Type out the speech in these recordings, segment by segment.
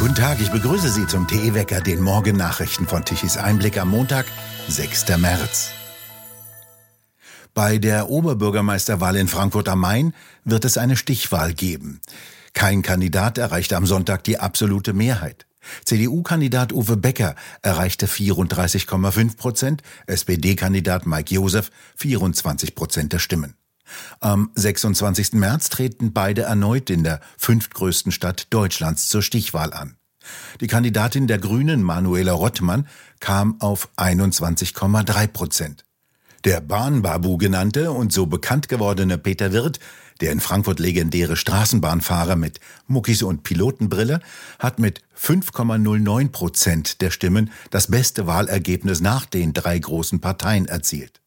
Guten Tag, ich begrüße Sie zum TE Wecker, den Morgennachrichten von Tichys Einblick am Montag, 6. März. Bei der Oberbürgermeisterwahl in Frankfurt am Main wird es eine Stichwahl geben. Kein Kandidat erreichte am Sonntag die absolute Mehrheit. CDU-Kandidat Uwe Becker erreichte 34,5 Prozent, SPD-Kandidat Mike Josef 24 Prozent der Stimmen. Am 26. März treten beide erneut in der fünftgrößten Stadt Deutschlands zur Stichwahl an. Die Kandidatin der Grünen, Manuela Rottmann, kam auf 21,3 Prozent. Der Bahnbabu genannte und so bekannt gewordene Peter Wirth, der in Frankfurt legendäre Straßenbahnfahrer mit Muckis und Pilotenbrille, hat mit 5,09 Prozent der Stimmen das beste Wahlergebnis nach den drei großen Parteien erzielt.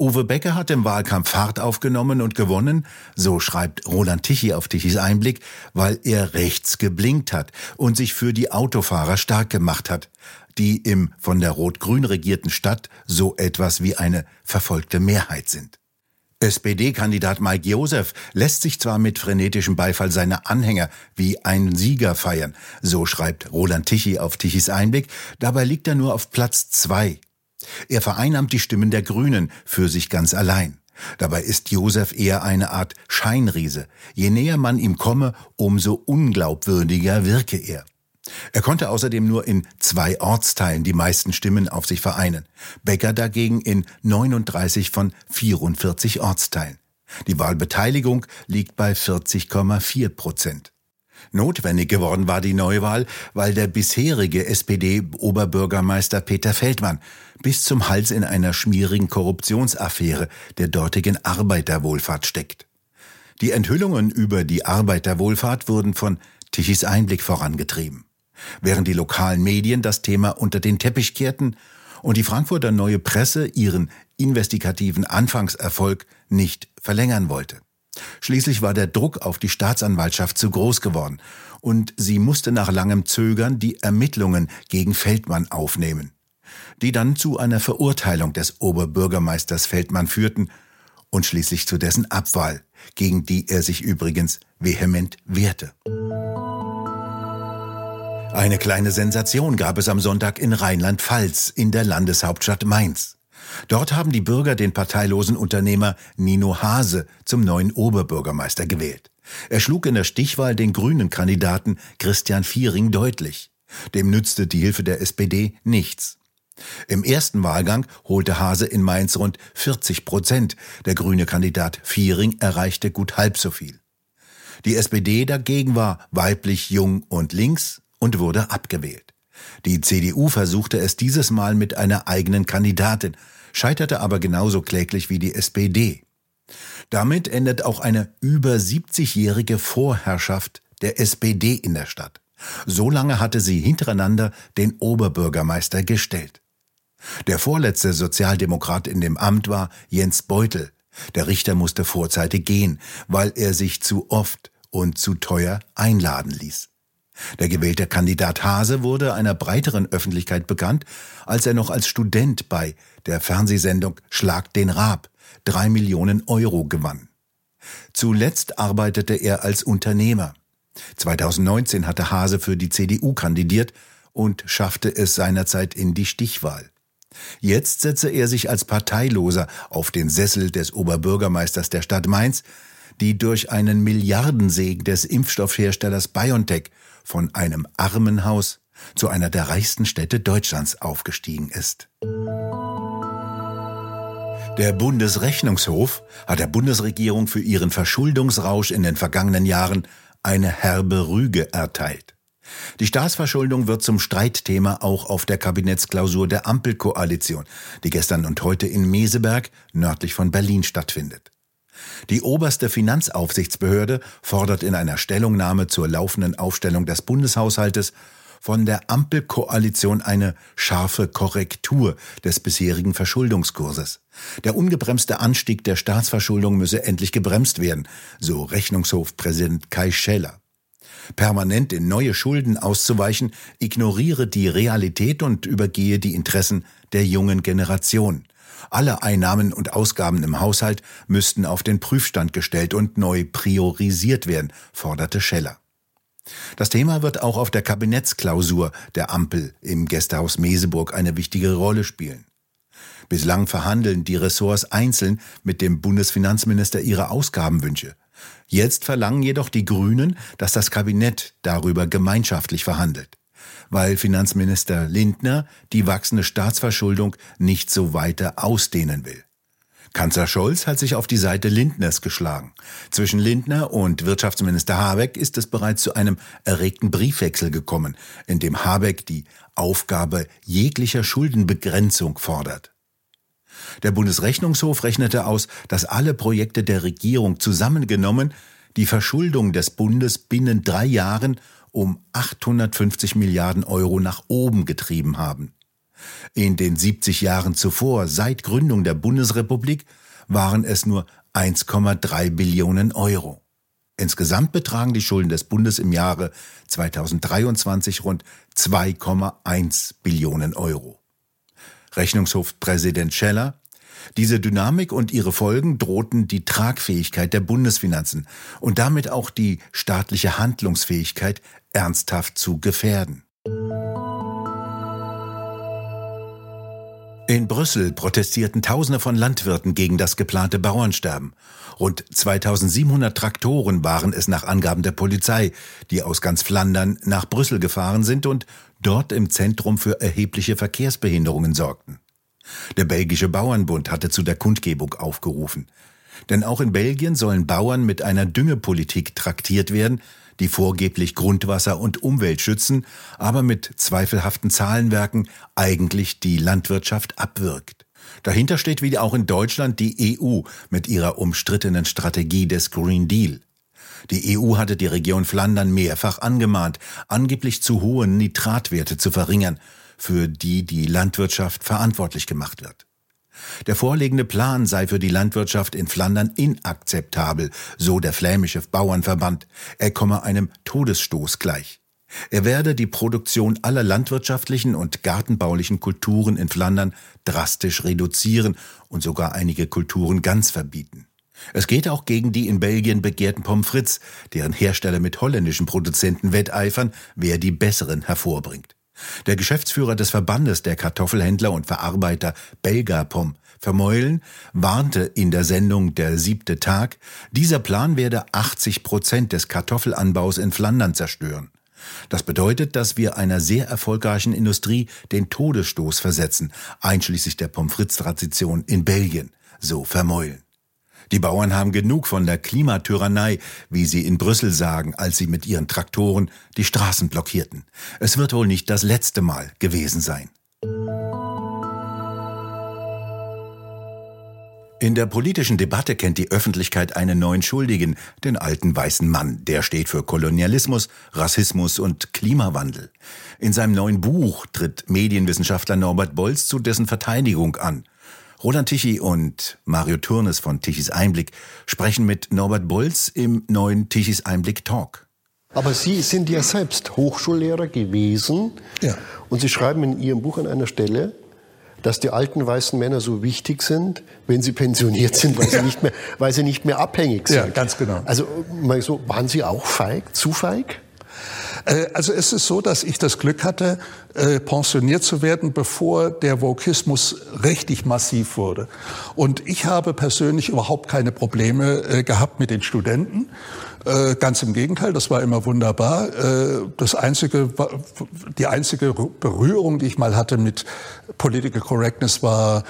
Uwe Becker hat im Wahlkampf Fahrt aufgenommen und gewonnen, so schreibt Roland Tichy auf Tichys Einblick, weil er rechts geblinkt hat und sich für die Autofahrer stark gemacht hat, die im von der rot-grün regierten Stadt so etwas wie eine verfolgte Mehrheit sind. SPD-Kandidat Mike Josef lässt sich zwar mit frenetischem Beifall seine Anhänger wie ein Sieger feiern, so schreibt Roland Tichy auf Tichys Einblick, dabei liegt er nur auf Platz zwei er vereinnahmt die Stimmen der Grünen für sich ganz allein. Dabei ist Josef eher eine Art Scheinriese. Je näher man ihm komme, umso unglaubwürdiger wirke er. Er konnte außerdem nur in zwei Ortsteilen die meisten Stimmen auf sich vereinen. Becker dagegen in 39 von 44 Ortsteilen. Die Wahlbeteiligung liegt bei 40,4 Prozent. Notwendig geworden war die Neuwahl, weil der bisherige SPD-Oberbürgermeister Peter Feldmann bis zum Hals in einer schmierigen Korruptionsaffäre der dortigen Arbeiterwohlfahrt steckt. Die Enthüllungen über die Arbeiterwohlfahrt wurden von Tichys Einblick vorangetrieben. Während die lokalen Medien das Thema unter den Teppich kehrten und die Frankfurter Neue Presse ihren investigativen Anfangserfolg nicht verlängern wollte. Schließlich war der Druck auf die Staatsanwaltschaft zu groß geworden und sie musste nach langem Zögern die Ermittlungen gegen Feldmann aufnehmen, die dann zu einer Verurteilung des Oberbürgermeisters Feldmann führten und schließlich zu dessen Abwahl, gegen die er sich übrigens vehement wehrte. Eine kleine Sensation gab es am Sonntag in Rheinland-Pfalz in der Landeshauptstadt Mainz. Dort haben die Bürger den parteilosen Unternehmer Nino Hase zum neuen Oberbürgermeister gewählt. Er schlug in der Stichwahl den grünen Kandidaten Christian Viering deutlich. Dem nützte die Hilfe der SPD nichts. Im ersten Wahlgang holte Hase in Mainz rund 40 Prozent. Der grüne Kandidat Viering erreichte gut halb so viel. Die SPD dagegen war weiblich, jung und links und wurde abgewählt. Die CDU versuchte es dieses Mal mit einer eigenen Kandidatin, scheiterte aber genauso kläglich wie die SPD. Damit endet auch eine über 70-jährige Vorherrschaft der SPD in der Stadt. So lange hatte sie hintereinander den Oberbürgermeister gestellt. Der vorletzte Sozialdemokrat in dem Amt war Jens Beutel. Der Richter musste vorzeitig gehen, weil er sich zu oft und zu teuer einladen ließ. Der gewählte Kandidat Hase wurde einer breiteren Öffentlichkeit bekannt, als er noch als Student bei der Fernsehsendung Schlag den Raab drei Millionen Euro gewann. Zuletzt arbeitete er als Unternehmer. 2019 hatte Hase für die CDU kandidiert und schaffte es seinerzeit in die Stichwahl. Jetzt setze er sich als Parteiloser auf den Sessel des Oberbürgermeisters der Stadt Mainz, die durch einen Milliardensegen des Impfstoffherstellers BioNTech von einem Armenhaus zu einer der reichsten Städte Deutschlands aufgestiegen ist. Der Bundesrechnungshof hat der Bundesregierung für ihren Verschuldungsrausch in den vergangenen Jahren eine herbe Rüge erteilt. Die Staatsverschuldung wird zum Streitthema auch auf der Kabinettsklausur der Ampelkoalition, die gestern und heute in Meseberg nördlich von Berlin stattfindet. Die oberste Finanzaufsichtsbehörde fordert in einer Stellungnahme zur laufenden Aufstellung des Bundeshaushaltes von der Ampelkoalition eine scharfe Korrektur des bisherigen Verschuldungskurses. Der ungebremste Anstieg der Staatsverschuldung müsse endlich gebremst werden, so Rechnungshofpräsident Kai Scheller. Permanent in neue Schulden auszuweichen, ignoriere die Realität und übergehe die Interessen der jungen Generation. Alle Einnahmen und Ausgaben im Haushalt müssten auf den Prüfstand gestellt und neu priorisiert werden, forderte Scheller. Das Thema wird auch auf der Kabinettsklausur der Ampel im Gästehaus Meseburg eine wichtige Rolle spielen. Bislang verhandeln die Ressorts einzeln mit dem Bundesfinanzminister ihre Ausgabenwünsche. Jetzt verlangen jedoch die Grünen, dass das Kabinett darüber gemeinschaftlich verhandelt, weil Finanzminister Lindner die wachsende Staatsverschuldung nicht so weiter ausdehnen will. Kanzler Scholz hat sich auf die Seite Lindners geschlagen. Zwischen Lindner und Wirtschaftsminister Habeck ist es bereits zu einem erregten Briefwechsel gekommen, in dem Habeck die Aufgabe jeglicher Schuldenbegrenzung fordert. Der Bundesrechnungshof rechnete aus, dass alle Projekte der Regierung zusammengenommen die Verschuldung des Bundes binnen drei Jahren um 850 Milliarden Euro nach oben getrieben haben. In den 70 Jahren zuvor, seit Gründung der Bundesrepublik, waren es nur 1,3 Billionen Euro. Insgesamt betragen die Schulden des Bundes im Jahre 2023 rund 2,1 Billionen Euro. Rechnungshofpräsident Scheller diese Dynamik und ihre Folgen drohten die Tragfähigkeit der Bundesfinanzen und damit auch die staatliche Handlungsfähigkeit ernsthaft zu gefährden. In Brüssel protestierten Tausende von Landwirten gegen das geplante Bauernsterben. Rund 2700 Traktoren waren es nach Angaben der Polizei, die aus ganz Flandern nach Brüssel gefahren sind und dort im Zentrum für erhebliche Verkehrsbehinderungen sorgten. Der belgische Bauernbund hatte zu der Kundgebung aufgerufen. Denn auch in Belgien sollen Bauern mit einer Düngepolitik traktiert werden, die vorgeblich Grundwasser und Umwelt schützen, aber mit zweifelhaften Zahlenwerken eigentlich die Landwirtschaft abwirkt. Dahinter steht wie auch in Deutschland die EU mit ihrer umstrittenen Strategie des Green Deal. Die EU hatte die Region Flandern mehrfach angemahnt, angeblich zu hohe Nitratwerte zu verringern, für die die Landwirtschaft verantwortlich gemacht wird. Der vorliegende Plan sei für die Landwirtschaft in Flandern inakzeptabel, so der flämische Bauernverband. Er komme einem Todesstoß gleich. Er werde die Produktion aller landwirtschaftlichen und gartenbaulichen Kulturen in Flandern drastisch reduzieren und sogar einige Kulturen ganz verbieten. Es geht auch gegen die in Belgien begehrten Pommes frites, deren Hersteller mit holländischen Produzenten wetteifern, wer die besseren hervorbringt. Der Geschäftsführer des Verbandes der Kartoffelhändler und Verarbeiter Belgapom Vermeulen warnte in der Sendung Der siebte Tag, dieser Plan werde 80 Prozent des Kartoffelanbaus in Flandern zerstören. Das bedeutet, dass wir einer sehr erfolgreichen Industrie den Todesstoß versetzen, einschließlich der Pommes frites-Tradition in Belgien, so Vermeulen. Die Bauern haben genug von der Klimatyrannei, wie sie in Brüssel sagen, als sie mit ihren Traktoren die Straßen blockierten. Es wird wohl nicht das letzte Mal gewesen sein. In der politischen Debatte kennt die Öffentlichkeit einen neuen Schuldigen, den alten weißen Mann. Der steht für Kolonialismus, Rassismus und Klimawandel. In seinem neuen Buch tritt Medienwissenschaftler Norbert Bolz zu dessen Verteidigung an. Roland Tichy und Mario Turnes von Tichys Einblick sprechen mit Norbert Bolz im neuen Tichys Einblick Talk. Aber Sie sind ja selbst Hochschullehrer gewesen. Ja. Und Sie schreiben in Ihrem Buch an einer Stelle, dass die alten weißen Männer so wichtig sind, wenn sie pensioniert sind, weil sie nicht mehr, weil sie nicht mehr abhängig sind. Ja, ganz genau. Also mal so, waren Sie auch feig, zu feig? Äh, also es ist so, dass ich das Glück hatte, äh, pensioniert zu werden, bevor der Vokismus richtig massiv wurde. Und ich habe persönlich überhaupt keine Probleme äh, gehabt mit den Studenten. Ganz im Gegenteil, das war immer wunderbar. Das einzige, die einzige Berührung, die ich mal hatte mit Political Correctness war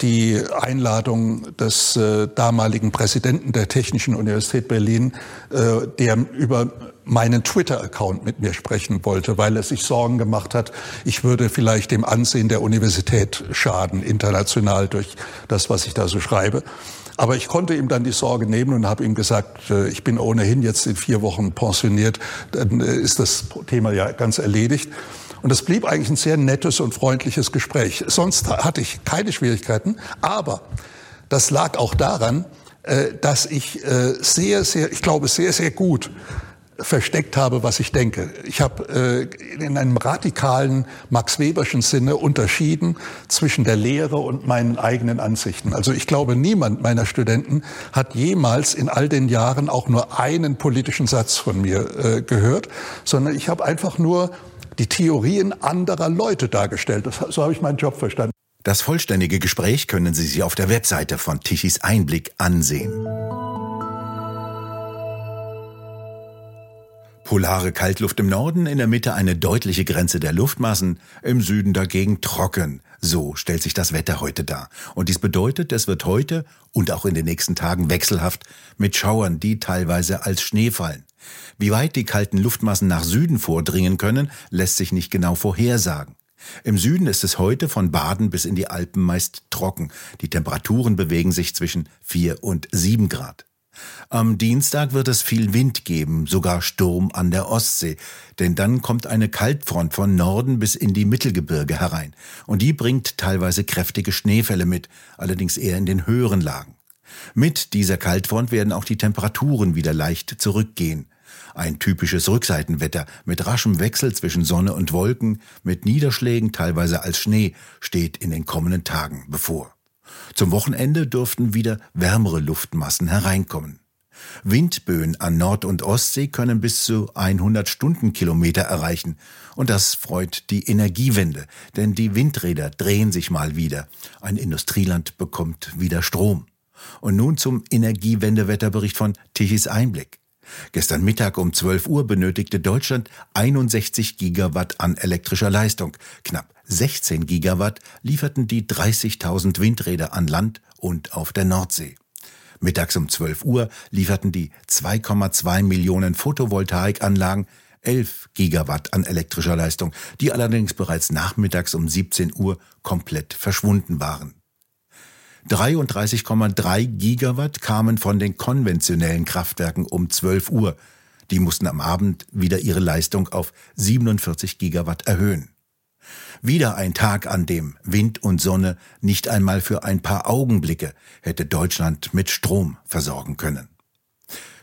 die Einladung des damaligen Präsidenten der Technischen Universität Berlin, der über meinen Twitter-Account mit mir sprechen wollte, weil er sich Sorgen gemacht hat, ich würde vielleicht dem Ansehen der Universität schaden, international durch das, was ich da so schreibe. Aber ich konnte ihm dann die Sorge nehmen und habe ihm gesagt, äh, ich bin ohnehin jetzt in vier Wochen pensioniert, dann äh, ist das Thema ja ganz erledigt. Und es blieb eigentlich ein sehr nettes und freundliches Gespräch. Sonst hatte ich keine Schwierigkeiten, aber das lag auch daran, äh, dass ich sehr, sehr, ich glaube, sehr, sehr gut versteckt habe, was ich denke. Ich habe äh, in einem radikalen Max Weberschen Sinne unterschieden zwischen der Lehre und meinen eigenen Ansichten. Also ich glaube, niemand meiner Studenten hat jemals in all den Jahren auch nur einen politischen Satz von mir äh, gehört, sondern ich habe einfach nur die Theorien anderer Leute dargestellt. So habe ich meinen Job verstanden. Das vollständige Gespräch können Sie sich auf der Webseite von Tichys Einblick ansehen. Polare Kaltluft im Norden, in der Mitte eine deutliche Grenze der Luftmassen, im Süden dagegen trocken. So stellt sich das Wetter heute dar. Und dies bedeutet, es wird heute und auch in den nächsten Tagen wechselhaft mit Schauern, die teilweise als Schnee fallen. Wie weit die kalten Luftmassen nach Süden vordringen können, lässt sich nicht genau vorhersagen. Im Süden ist es heute von Baden bis in die Alpen meist trocken. Die Temperaturen bewegen sich zwischen 4 und 7 Grad. Am Dienstag wird es viel Wind geben, sogar Sturm an der Ostsee, denn dann kommt eine Kaltfront von Norden bis in die Mittelgebirge herein, und die bringt teilweise kräftige Schneefälle mit, allerdings eher in den höheren Lagen. Mit dieser Kaltfront werden auch die Temperaturen wieder leicht zurückgehen. Ein typisches Rückseitenwetter mit raschem Wechsel zwischen Sonne und Wolken, mit Niederschlägen teilweise als Schnee, steht in den kommenden Tagen bevor. Zum Wochenende dürften wieder wärmere Luftmassen hereinkommen. Windböen an Nord- und Ostsee können bis zu 100 Stundenkilometer erreichen. Und das freut die Energiewende, denn die Windräder drehen sich mal wieder. Ein Industrieland bekommt wieder Strom. Und nun zum Energiewendewetterbericht von Tichys Einblick. Gestern Mittag um 12 Uhr benötigte Deutschland 61 Gigawatt an elektrischer Leistung. Knapp 16 Gigawatt lieferten die 30.000 Windräder an Land und auf der Nordsee. Mittags um 12 Uhr lieferten die 2,2 Millionen Photovoltaikanlagen 11 Gigawatt an elektrischer Leistung, die allerdings bereits nachmittags um 17 Uhr komplett verschwunden waren. 33,3 Gigawatt kamen von den konventionellen Kraftwerken um 12 Uhr. Die mussten am Abend wieder ihre Leistung auf 47 Gigawatt erhöhen. Wieder ein Tag, an dem Wind und Sonne nicht einmal für ein paar Augenblicke hätte Deutschland mit Strom versorgen können.